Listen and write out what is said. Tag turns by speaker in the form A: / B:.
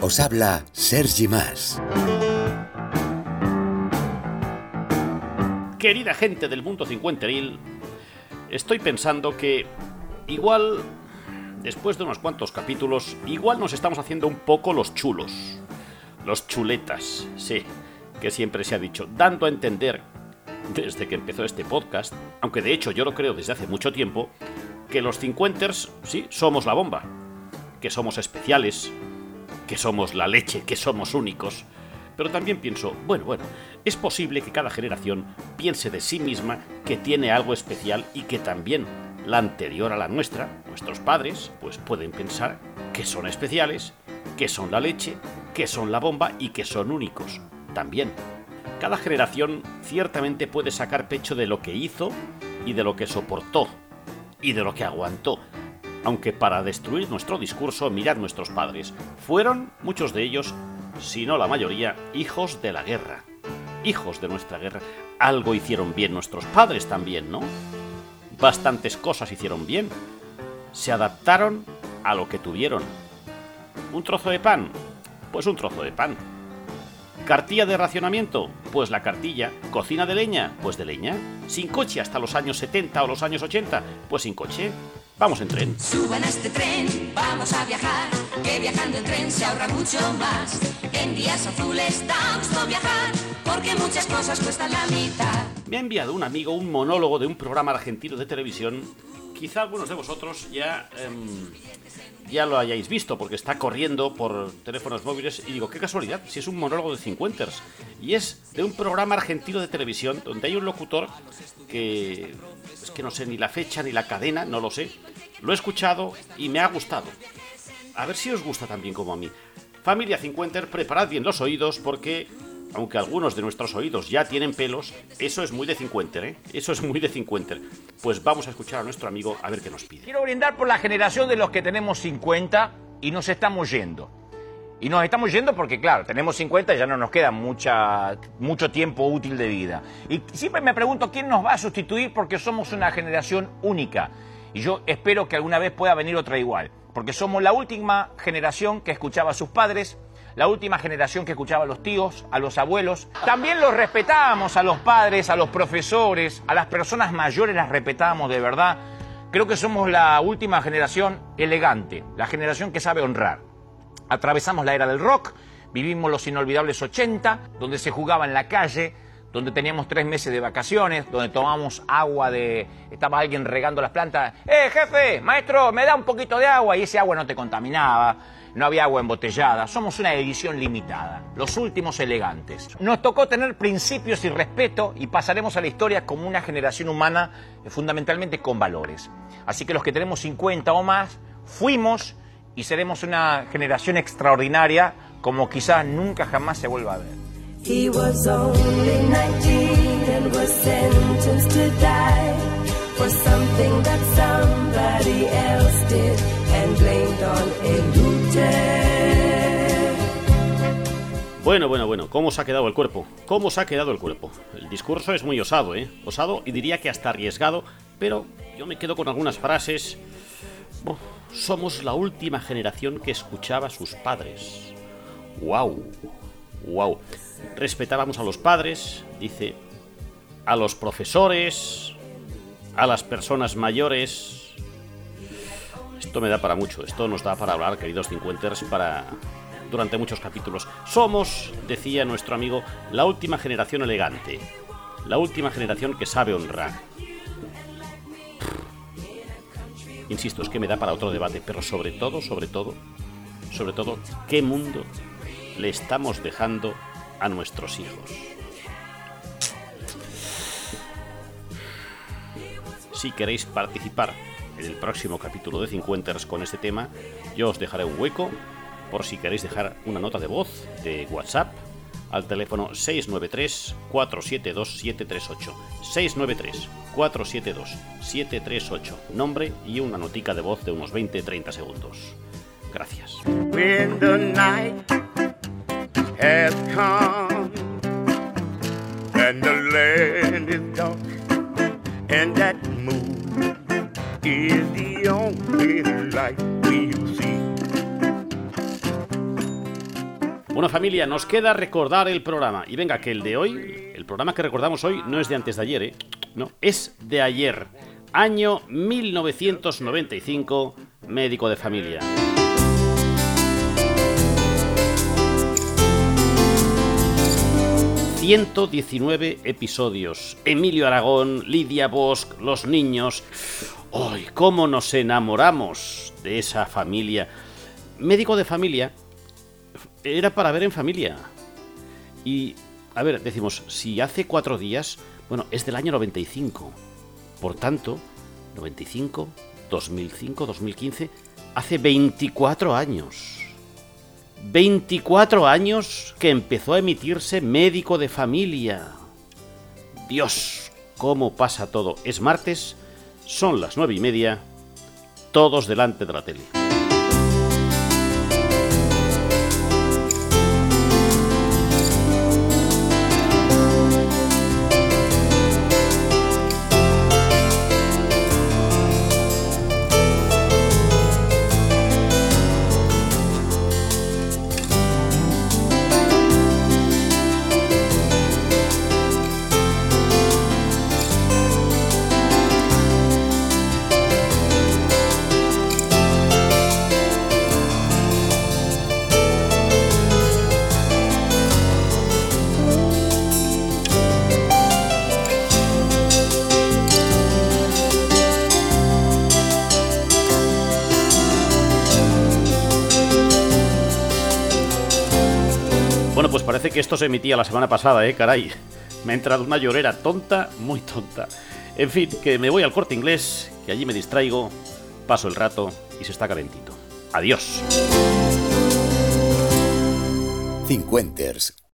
A: Os habla Sergi Más.
B: Querida gente del mundo cincuenteril, estoy pensando que igual, después de unos cuantos capítulos, igual nos estamos haciendo un poco los chulos. Los chuletas, sí, que siempre se ha dicho, dando a entender, desde que empezó este podcast, aunque de hecho yo lo creo desde hace mucho tiempo, que los cincuenters, sí, somos la bomba, que somos especiales, que somos la leche, que somos únicos. Pero también pienso, bueno, bueno, es posible que cada generación piense de sí misma que tiene algo especial y que también la anterior a la nuestra, nuestros padres, pues pueden pensar que son especiales, que son la leche, que son la bomba y que son únicos también. Cada generación ciertamente puede sacar pecho de lo que hizo y de lo que soportó y de lo que aguantó, aunque para destruir nuestro discurso, mirad nuestros padres. Fueron, muchos de ellos, si no la mayoría, hijos de la guerra. Hijos de nuestra guerra. Algo hicieron bien nuestros padres también, ¿no? Bastantes cosas hicieron bien. Se adaptaron a lo que tuvieron. ¿Un trozo de pan? Pues un trozo de pan. ¿Cartilla de racionamiento? Pues la cartilla. ¿Cocina de leña? Pues de leña. ¿Sin coche hasta los años 70 o los años 80? Pues sin coche. Vamos en tren.
C: Suban a este tren, vamos a viajar, que viajando en tren se ahorra mucho más. En días azules da gusto viajar, porque muchas cosas cuestan la mitad.
B: Me ha enviado un amigo un monólogo de un programa argentino de televisión. Quizá algunos de vosotros ya, em, ya lo hayáis visto, porque está corriendo por teléfonos móviles. Y digo, qué casualidad, si es un monólogo de cincuenters. Y es de un programa argentino de televisión donde hay un locutor que es que no sé ni la fecha ni la cadena, no lo sé. Lo he escuchado y me ha gustado. A ver si os gusta también como a mí. Familia 50, preparad bien los oídos porque, aunque algunos de nuestros oídos ya tienen pelos, eso es muy de 50, ¿eh? Eso es muy de 50. Pues vamos a escuchar a nuestro amigo a ver qué nos pide.
D: Quiero brindar por la generación de los que tenemos 50 y nos estamos yendo. Y nos estamos yendo porque, claro, tenemos 50 y ya no nos queda mucha, mucho tiempo útil de vida. Y siempre me pregunto quién nos va a sustituir porque somos una generación única. Y yo espero que alguna vez pueda venir otra igual. Porque somos la última generación que escuchaba a sus padres, la última generación que escuchaba a los tíos, a los abuelos. También los respetábamos a los padres, a los profesores, a las personas mayores las respetábamos de verdad. Creo que somos la última generación elegante, la generación que sabe honrar. Atravesamos la era del rock, vivimos los inolvidables 80, donde se jugaba en la calle, donde teníamos tres meses de vacaciones, donde tomábamos agua de... Estaba alguien regando las plantas. ¡Eh, jefe! Maestro, me da un poquito de agua y ese agua no te contaminaba. No había agua embotellada. Somos una edición limitada. Los últimos elegantes. Nos tocó tener principios y respeto y pasaremos a la historia como una generación humana eh, fundamentalmente con valores. Así que los que tenemos 50 o más, fuimos y seremos una generación extraordinaria como quizás nunca jamás se vuelva a ver.
E: He was only 19 and was sentenced to die for something that somebody else did and blamed on.
B: Bueno, bueno, bueno, ¿cómo se ha quedado el cuerpo? ¿Cómo se ha quedado el cuerpo? El discurso es muy osado, ¿eh? Osado y diría que hasta arriesgado, pero yo me quedo con algunas frases. Somos la última generación que escuchaba a sus padres. ¡Wow! ¡Wow! Respetábamos a los padres, dice, a los profesores, a las personas mayores. Esto me da para mucho, esto nos da para hablar, queridos cincuenters, para durante muchos capítulos. Somos, decía nuestro amigo, la última generación elegante, la última generación que sabe honrar. Insisto, es que me da para otro debate, pero sobre todo, sobre todo, sobre todo, ¿qué mundo le estamos dejando a nuestros hijos? Si queréis participar en el próximo capítulo de 50 con este tema, yo os dejaré un hueco por si queréis dejar una nota de voz de WhatsApp al teléfono 693-472-738. 693-472-738. Nombre y una notica de voz de unos 20-30 segundos. Gracias
F: has come, and the land is dark, and that moon is the only light see.
B: Bueno familia, nos queda recordar el programa. Y venga, que el de hoy, el programa que recordamos hoy no es de antes de ayer, ¿eh? No, es de ayer, año 1995, médico de familia. 119 episodios. Emilio Aragón, Lidia Bosch, los niños. ¡Ay, cómo nos enamoramos de esa familia! Médico de familia era para ver en familia. Y, a ver, decimos, si hace cuatro días, bueno, es del año 95. Por tanto, 95, 2005, 2015, hace 24 años. 24 años que empezó a emitirse médico de familia. Dios, cómo pasa todo. Es martes, son las nueve y media, todos delante de la tele. Que esto se emitía la semana pasada, ¿eh? Caray. Me ha entrado una llorera tonta, muy tonta. En fin, que me voy al corte inglés, que allí me distraigo, paso el rato y se está calentito. Adiós.
A: Cincuenters,